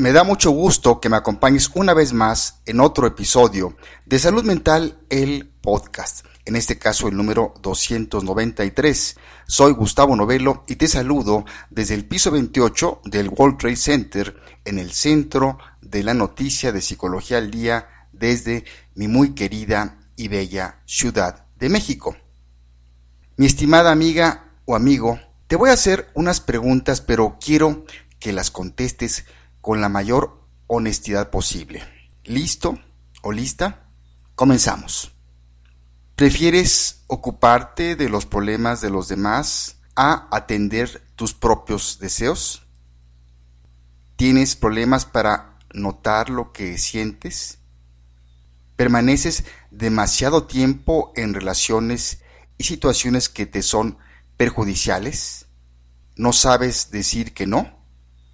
Me da mucho gusto que me acompañes una vez más en otro episodio de Salud Mental, el podcast. En este caso el número 293. Soy Gustavo Novelo y te saludo desde el piso 28 del World Trade Center en el centro de la noticia de Psicología al Día desde mi muy querida y bella Ciudad de México. Mi estimada amiga o amigo, te voy a hacer unas preguntas, pero quiero que las contestes con la mayor honestidad posible. ¿Listo o lista? Comenzamos. ¿Prefieres ocuparte de los problemas de los demás a atender tus propios deseos? ¿Tienes problemas para notar lo que sientes? ¿Permaneces demasiado tiempo en relaciones y situaciones que te son perjudiciales? ¿No sabes decir que no?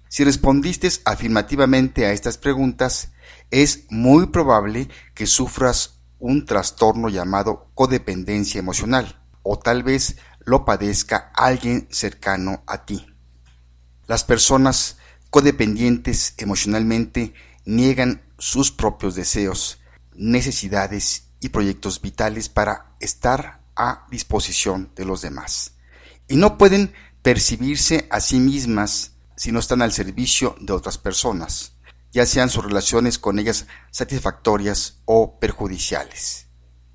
Si respondiste afirmativamente a estas preguntas, es muy probable que sufras un trastorno llamado codependencia emocional, o tal vez lo padezca alguien cercano a ti. Las personas codependientes emocionalmente niegan sus propios deseos, necesidades y proyectos vitales para estar a disposición de los demás. Y no pueden percibirse a sí mismas si no están al servicio de otras personas, ya sean sus relaciones con ellas satisfactorias o perjudiciales.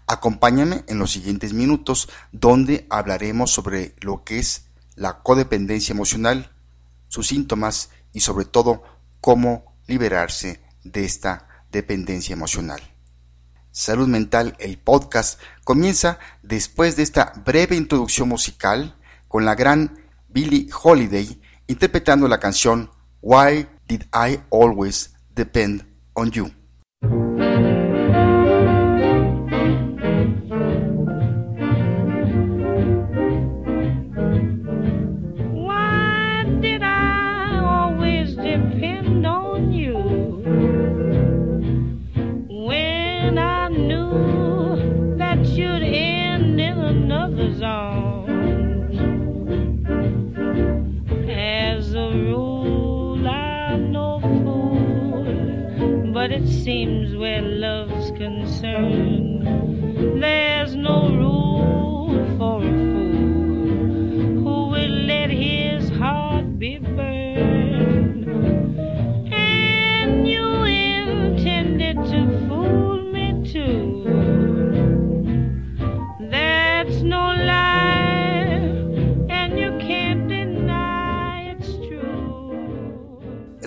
Acompáñame en los siguientes minutos donde hablaremos sobre lo que es la codependencia emocional, sus síntomas y sobre todo cómo liberarse de esta dependencia emocional. Salud Mental, el podcast, comienza después de esta breve introducción musical con la gran Billie Holiday interpretando la canción Why Did I Always Depend on You.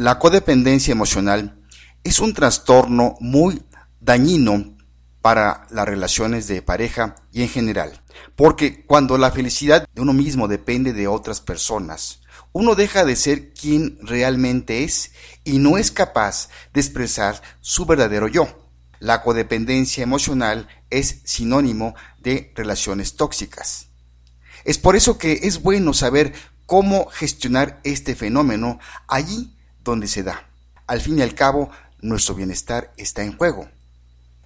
La codependencia emocional es un trastorno muy dañino para las relaciones de pareja y en general, porque cuando la felicidad de uno mismo depende de otras personas, uno deja de ser quien realmente es y no es capaz de expresar su verdadero yo. La codependencia emocional es sinónimo de relaciones tóxicas. Es por eso que es bueno saber cómo gestionar este fenómeno allí donde se da. Al fin y al cabo, nuestro bienestar está en juego.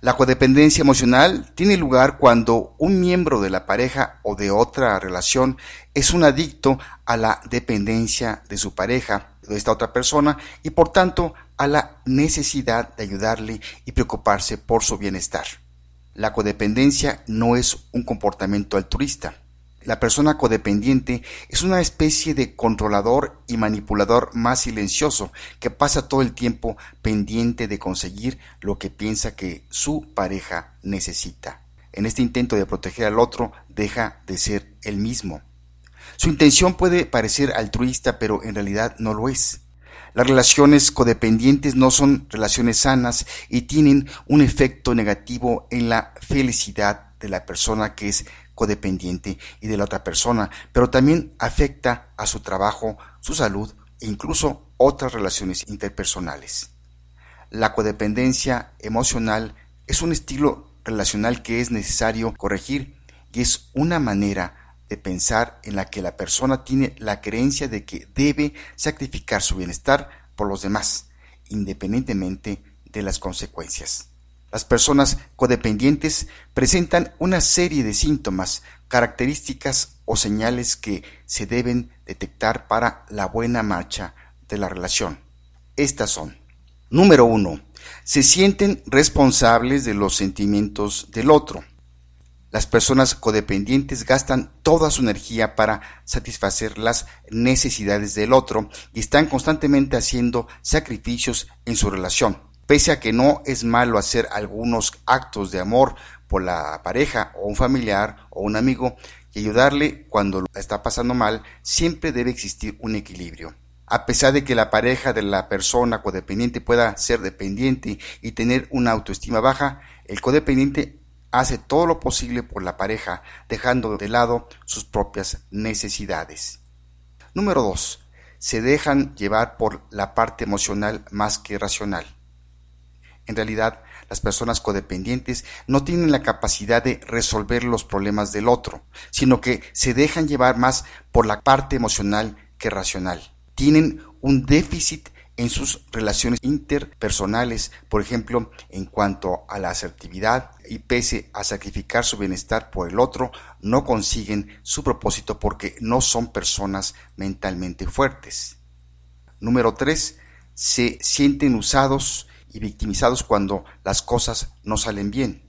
La codependencia emocional tiene lugar cuando un miembro de la pareja o de otra relación es un adicto a la dependencia de su pareja, de esta otra persona, y por tanto a la necesidad de ayudarle y preocuparse por su bienestar. La codependencia no es un comportamiento altruista. La persona codependiente es una especie de controlador y manipulador más silencioso que pasa todo el tiempo pendiente de conseguir lo que piensa que su pareja necesita. En este intento de proteger al otro deja de ser el mismo. Su intención puede parecer altruista, pero en realidad no lo es. Las relaciones codependientes no son relaciones sanas y tienen un efecto negativo en la felicidad de la persona que es codependiente y de la otra persona, pero también afecta a su trabajo, su salud e incluso otras relaciones interpersonales. La codependencia emocional es un estilo relacional que es necesario corregir y es una manera de pensar en la que la persona tiene la creencia de que debe sacrificar su bienestar por los demás, independientemente de las consecuencias. Las personas codependientes presentan una serie de síntomas, características o señales que se deben detectar para la buena marcha de la relación. Estas son Número 1. Se sienten responsables de los sentimientos del otro. Las personas codependientes gastan toda su energía para satisfacer las necesidades del otro y están constantemente haciendo sacrificios en su relación. Pese a que no es malo hacer algunos actos de amor por la pareja o un familiar o un amigo y ayudarle cuando lo está pasando mal, siempre debe existir un equilibrio. A pesar de que la pareja de la persona codependiente pueda ser dependiente y tener una autoestima baja, el codependiente hace todo lo posible por la pareja, dejando de lado sus propias necesidades. Número 2. Se dejan llevar por la parte emocional más que racional. En realidad, las personas codependientes no tienen la capacidad de resolver los problemas del otro, sino que se dejan llevar más por la parte emocional que racional. Tienen un déficit en sus relaciones interpersonales, por ejemplo, en cuanto a la asertividad, y pese a sacrificar su bienestar por el otro, no consiguen su propósito porque no son personas mentalmente fuertes. Número 3. Se sienten usados y victimizados cuando las cosas no salen bien.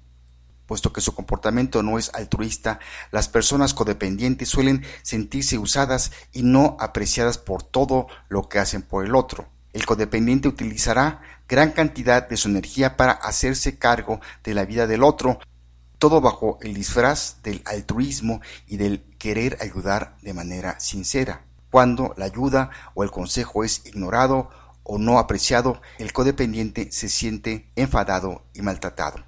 Puesto que su comportamiento no es altruista, las personas codependientes suelen sentirse usadas y no apreciadas por todo lo que hacen por el otro. El codependiente utilizará gran cantidad de su energía para hacerse cargo de la vida del otro, todo bajo el disfraz del altruismo y del querer ayudar de manera sincera. Cuando la ayuda o el consejo es ignorado o no apreciado, el codependiente se siente enfadado y maltratado.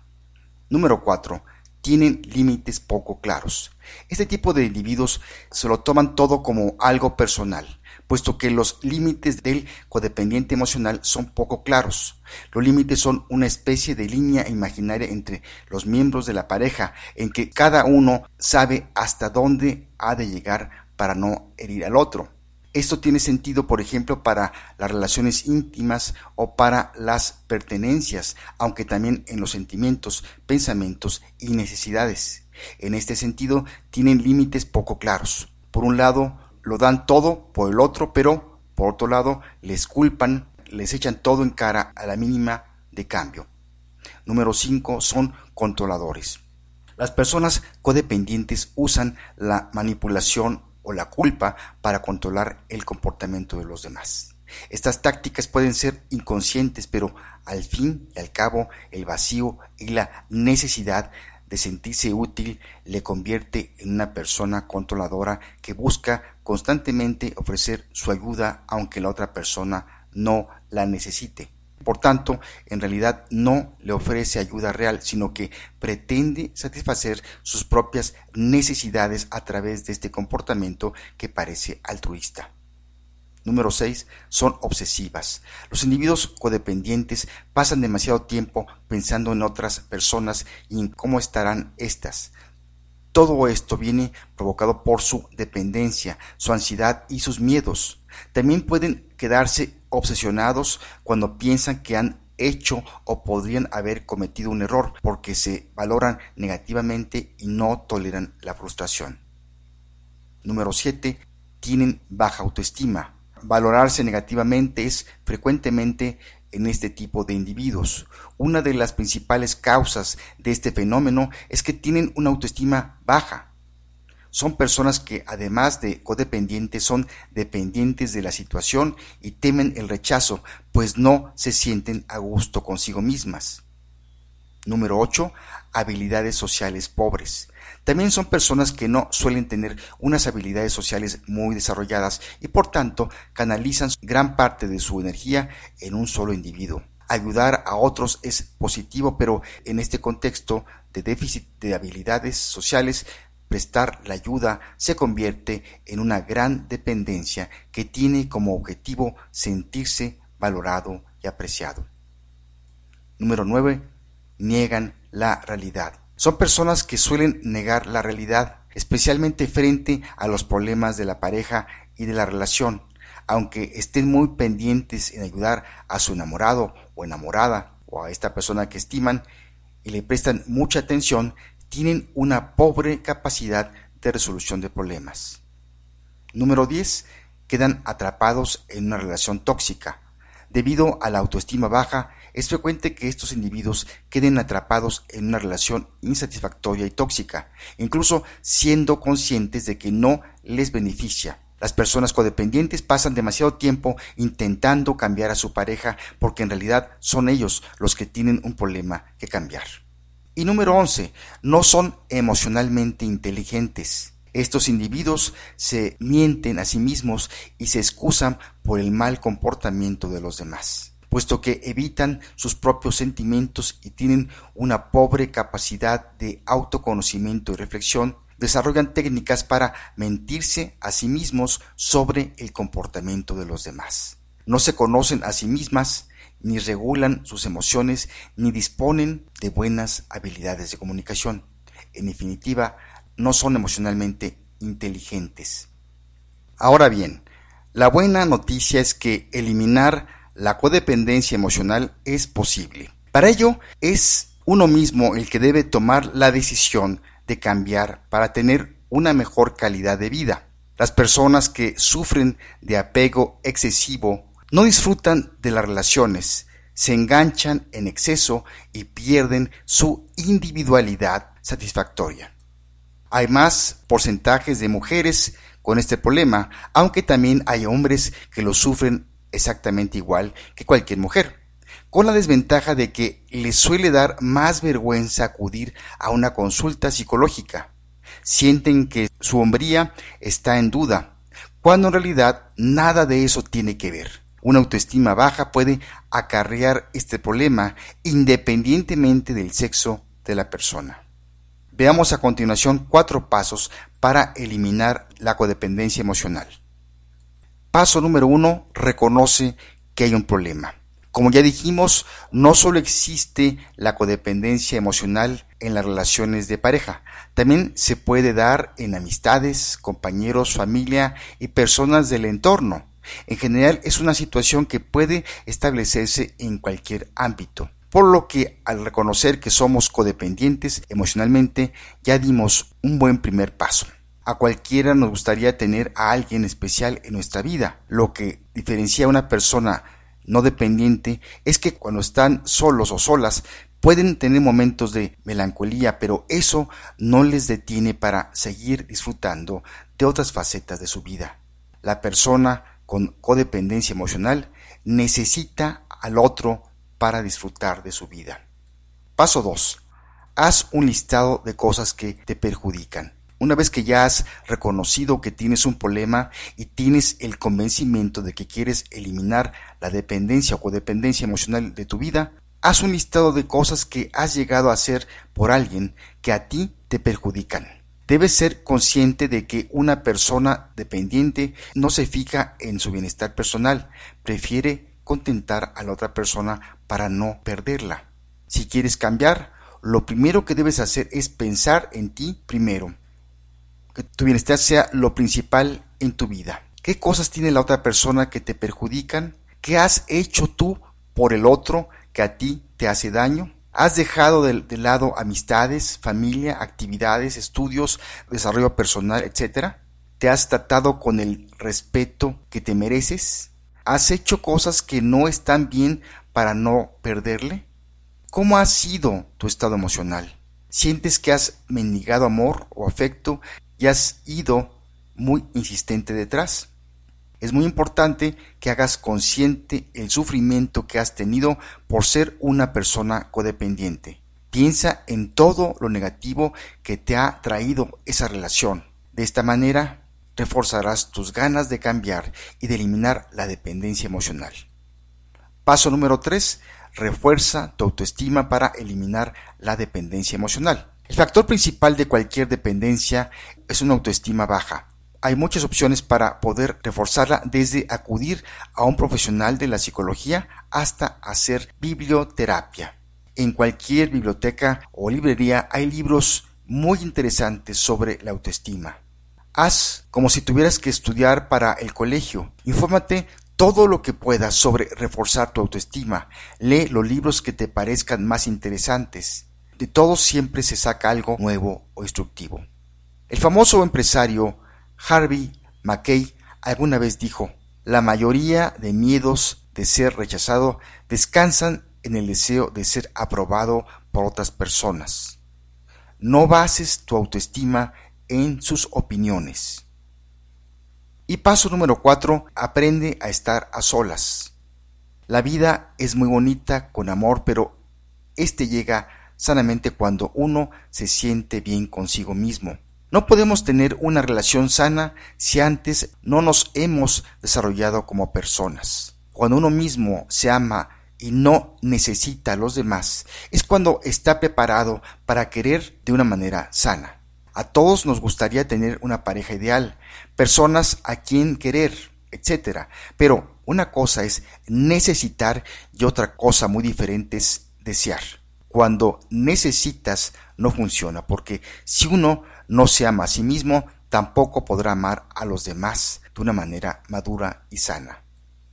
Número 4. Tienen límites poco claros. Este tipo de individuos se lo toman todo como algo personal puesto que los límites del codependiente emocional son poco claros. Los límites son una especie de línea imaginaria entre los miembros de la pareja en que cada uno sabe hasta dónde ha de llegar para no herir al otro. Esto tiene sentido, por ejemplo, para las relaciones íntimas o para las pertenencias, aunque también en los sentimientos, pensamientos y necesidades. En este sentido, tienen límites poco claros. Por un lado, lo dan todo por el otro, pero por otro lado les culpan, les echan todo en cara a la mínima de cambio. Número 5 son controladores. Las personas codependientes usan la manipulación o la culpa para controlar el comportamiento de los demás. Estas tácticas pueden ser inconscientes, pero al fin y al cabo el vacío y la necesidad de sentirse útil le convierte en una persona controladora que busca constantemente ofrecer su ayuda aunque la otra persona no la necesite. Por tanto, en realidad no le ofrece ayuda real, sino que pretende satisfacer sus propias necesidades a través de este comportamiento que parece altruista. Número 6. Son obsesivas. Los individuos codependientes pasan demasiado tiempo pensando en otras personas y en cómo estarán éstas. Todo esto viene provocado por su dependencia, su ansiedad y sus miedos. También pueden quedarse obsesionados cuando piensan que han hecho o podrían haber cometido un error porque se valoran negativamente y no toleran la frustración. Número 7. Tienen baja autoestima valorarse negativamente es frecuentemente en este tipo de individuos. Una de las principales causas de este fenómeno es que tienen una autoestima baja. Son personas que, además de codependientes, son dependientes de la situación y temen el rechazo, pues no se sienten a gusto consigo mismas. Número 8. Habilidades sociales pobres. También son personas que no suelen tener unas habilidades sociales muy desarrolladas y por tanto canalizan gran parte de su energía en un solo individuo. Ayudar a otros es positivo, pero en este contexto de déficit de habilidades sociales, prestar la ayuda se convierte en una gran dependencia que tiene como objetivo sentirse valorado y apreciado. Número 9 niegan la realidad. Son personas que suelen negar la realidad, especialmente frente a los problemas de la pareja y de la relación, aunque estén muy pendientes en ayudar a su enamorado o enamorada o a esta persona que estiman y le prestan mucha atención, tienen una pobre capacidad de resolución de problemas. Número 10. Quedan atrapados en una relación tóxica. Debido a la autoestima baja, es frecuente que estos individuos queden atrapados en una relación insatisfactoria y tóxica, incluso siendo conscientes de que no les beneficia. Las personas codependientes pasan demasiado tiempo intentando cambiar a su pareja porque en realidad son ellos los que tienen un problema que cambiar. Y número 11, no son emocionalmente inteligentes. Estos individuos se mienten a sí mismos y se excusan por el mal comportamiento de los demás, puesto que evitan sus propios sentimientos y tienen una pobre capacidad de autoconocimiento y reflexión, desarrollan técnicas para mentirse a sí mismos sobre el comportamiento de los demás. No se conocen a sí mismas, ni regulan sus emociones, ni disponen de buenas habilidades de comunicación. En definitiva, no son emocionalmente inteligentes. Ahora bien, la buena noticia es que eliminar la codependencia emocional es posible. Para ello es uno mismo el que debe tomar la decisión de cambiar para tener una mejor calidad de vida. Las personas que sufren de apego excesivo no disfrutan de las relaciones, se enganchan en exceso y pierden su individualidad satisfactoria. Hay más porcentajes de mujeres con este problema, aunque también hay hombres que lo sufren exactamente igual que cualquier mujer, con la desventaja de que les suele dar más vergüenza acudir a una consulta psicológica. Sienten que su hombría está en duda, cuando en realidad nada de eso tiene que ver. Una autoestima baja puede acarrear este problema independientemente del sexo de la persona. Veamos a continuación cuatro pasos para eliminar la codependencia emocional. Paso número uno, reconoce que hay un problema. Como ya dijimos, no solo existe la codependencia emocional en las relaciones de pareja, también se puede dar en amistades, compañeros, familia y personas del entorno. En general es una situación que puede establecerse en cualquier ámbito por lo que al reconocer que somos codependientes emocionalmente ya dimos un buen primer paso. A cualquiera nos gustaría tener a alguien especial en nuestra vida. Lo que diferencia a una persona no dependiente es que cuando están solos o solas pueden tener momentos de melancolía, pero eso no les detiene para seguir disfrutando de otras facetas de su vida. La persona con codependencia emocional necesita al otro para disfrutar de su vida. Paso 2. Haz un listado de cosas que te perjudican. Una vez que ya has reconocido que tienes un problema y tienes el convencimiento de que quieres eliminar la dependencia o codependencia emocional de tu vida, haz un listado de cosas que has llegado a hacer por alguien que a ti te perjudican. Debes ser consciente de que una persona dependiente no se fija en su bienestar personal, prefiere contentar a la otra persona para no perderla. Si quieres cambiar, lo primero que debes hacer es pensar en ti primero. Que tu bienestar sea lo principal en tu vida. ¿Qué cosas tiene la otra persona que te perjudican? ¿Qué has hecho tú por el otro que a ti te hace daño? ¿Has dejado de, lado amistades, familia, actividades, estudios, desarrollo personal, etcétera? ¿Te has tratado con el respeto que te mereces? ¿Has hecho cosas que no están bien para no perderle? ¿Cómo ha sido tu estado emocional? ¿Sientes que has mendigado amor o afecto y has ido muy insistente detrás? Es muy importante que hagas consciente el sufrimiento que has tenido por ser una persona codependiente. Piensa en todo lo negativo que te ha traído esa relación. De esta manera reforzarás tus ganas de cambiar y de eliminar la dependencia emocional. Paso número 3. Refuerza tu autoestima para eliminar la dependencia emocional. El factor principal de cualquier dependencia es una autoestima baja. Hay muchas opciones para poder reforzarla desde acudir a un profesional de la psicología hasta hacer biblioterapia. En cualquier biblioteca o librería hay libros muy interesantes sobre la autoestima. Haz como si tuvieras que estudiar para el colegio. Infórmate todo lo que puedas sobre reforzar tu autoestima. Lee los libros que te parezcan más interesantes. De todo siempre se saca algo nuevo o instructivo. El famoso empresario Harvey Mackay alguna vez dijo, la mayoría de miedos de ser rechazado descansan en el deseo de ser aprobado por otras personas. No bases tu autoestima en sus opiniones. Y paso número cuatro, aprende a estar a solas. La vida es muy bonita con amor, pero este llega sanamente cuando uno se siente bien consigo mismo. No podemos tener una relación sana si antes no nos hemos desarrollado como personas. Cuando uno mismo se ama y no necesita a los demás, es cuando está preparado para querer de una manera sana. A todos nos gustaría tener una pareja ideal, personas a quien querer, etc. Pero una cosa es necesitar y otra cosa muy diferente es desear. Cuando necesitas no funciona, porque si uno no se ama a sí mismo, tampoco podrá amar a los demás de una manera madura y sana.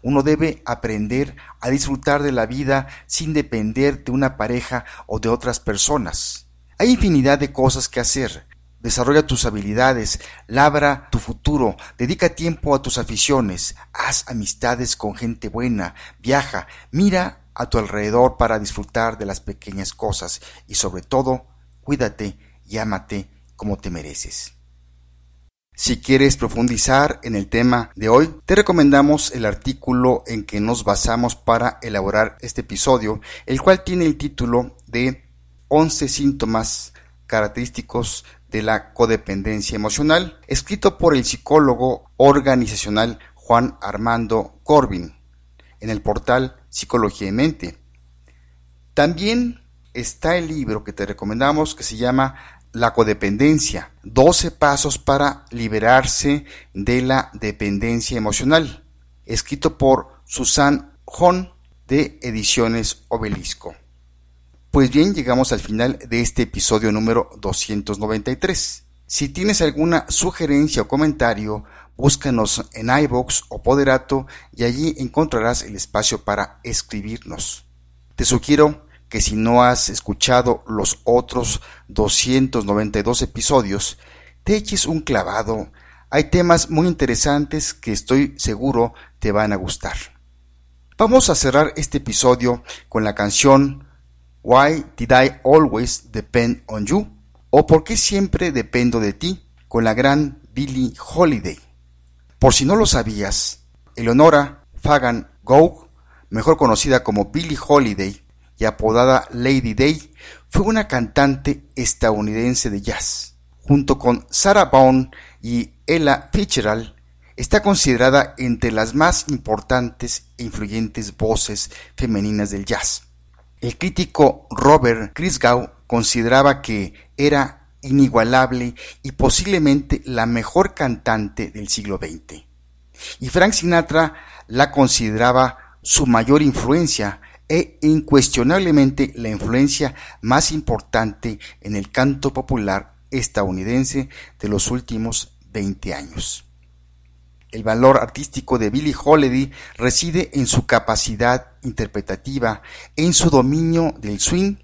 Uno debe aprender a disfrutar de la vida sin depender de una pareja o de otras personas. Hay infinidad de cosas que hacer. Desarrolla tus habilidades, labra tu futuro, dedica tiempo a tus aficiones, haz amistades con gente buena, viaja, mira a tu alrededor para disfrutar de las pequeñas cosas y sobre todo, cuídate y ámate como te mereces. Si quieres profundizar en el tema de hoy, te recomendamos el artículo en que nos basamos para elaborar este episodio, el cual tiene el título de 11 síntomas característicos de la codependencia emocional, escrito por el psicólogo organizacional Juan Armando Corbin en el portal Psicología y Mente. También está el libro que te recomendamos que se llama La codependencia, 12 pasos para liberarse de la dependencia emocional, escrito por Susan Hon de Ediciones Obelisco. Pues bien, llegamos al final de este episodio número 293. Si tienes alguna sugerencia o comentario, búscanos en iBox o Poderato y allí encontrarás el espacio para escribirnos. Te sugiero que si no has escuchado los otros 292 episodios, te eches un clavado. Hay temas muy interesantes que estoy seguro te van a gustar. Vamos a cerrar este episodio con la canción Why Did I Always Depend on You? o ¿Por qué siempre dependo de ti? con la gran Billie Holiday. Por si no lo sabías, Eleonora Fagan Gough, mejor conocida como Billie Holiday y apodada Lady Day, fue una cantante estadounidense de jazz. Junto con Sarah Vaughan y Ella Fitzgerald, está considerada entre las más importantes e influyentes voces femeninas del jazz. El crítico Robert Christgau consideraba que era inigualable y posiblemente la mejor cantante del siglo XX. Y Frank Sinatra la consideraba su mayor influencia e incuestionablemente la influencia más importante en el canto popular estadounidense de los últimos 20 años. El valor artístico de Billie Holiday reside en su capacidad interpretativa, en su dominio del swing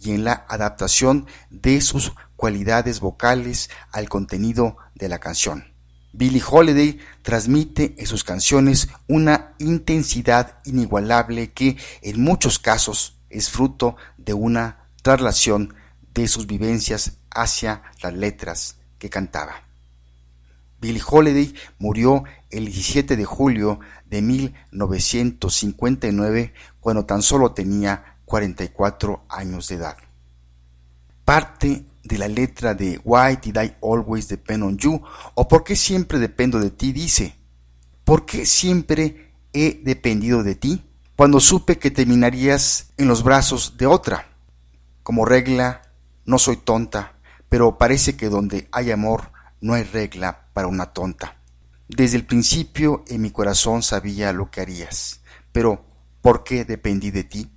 y en la adaptación de sus cualidades vocales al contenido de la canción. Billie Holiday transmite en sus canciones una intensidad inigualable que en muchos casos es fruto de una traslación de sus vivencias hacia las letras que cantaba. Billie Holiday murió el 17 de julio de 1959 cuando tan solo tenía 44 años de edad. Parte de la letra de Why Did I Always Depend on You o ¿Por qué siempre dependo de ti? dice, ¿por qué siempre he dependido de ti? Cuando supe que terminarías en los brazos de otra. Como regla, no soy tonta, pero parece que donde hay amor no hay regla para una tonta. Desde el principio en mi corazón sabía lo que harías, pero ¿por qué dependí de ti?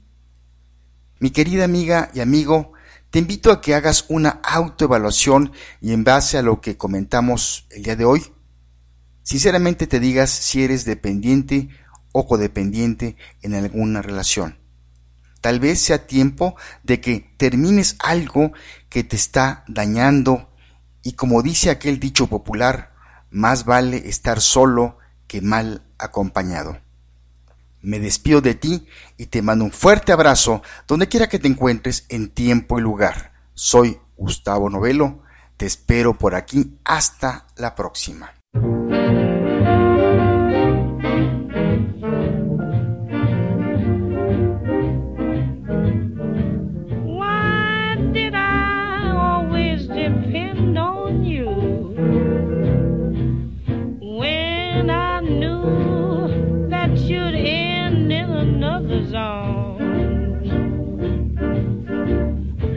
Mi querida amiga y amigo, te invito a que hagas una autoevaluación y en base a lo que comentamos el día de hoy, sinceramente te digas si eres dependiente o codependiente en alguna relación. Tal vez sea tiempo de que termines algo que te está dañando y como dice aquel dicho popular, más vale estar solo que mal acompañado. Me despido de ti y te mando un fuerte abrazo donde quiera que te encuentres en tiempo y lugar. Soy Gustavo Novelo. Te espero por aquí. Hasta la próxima.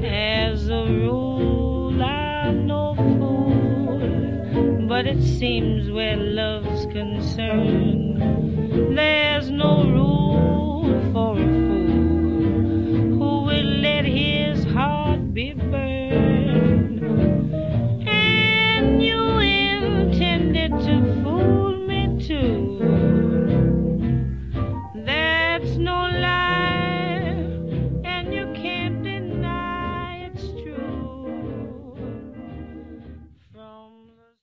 As a rule, I'm no fool, but it seems where love's concerned.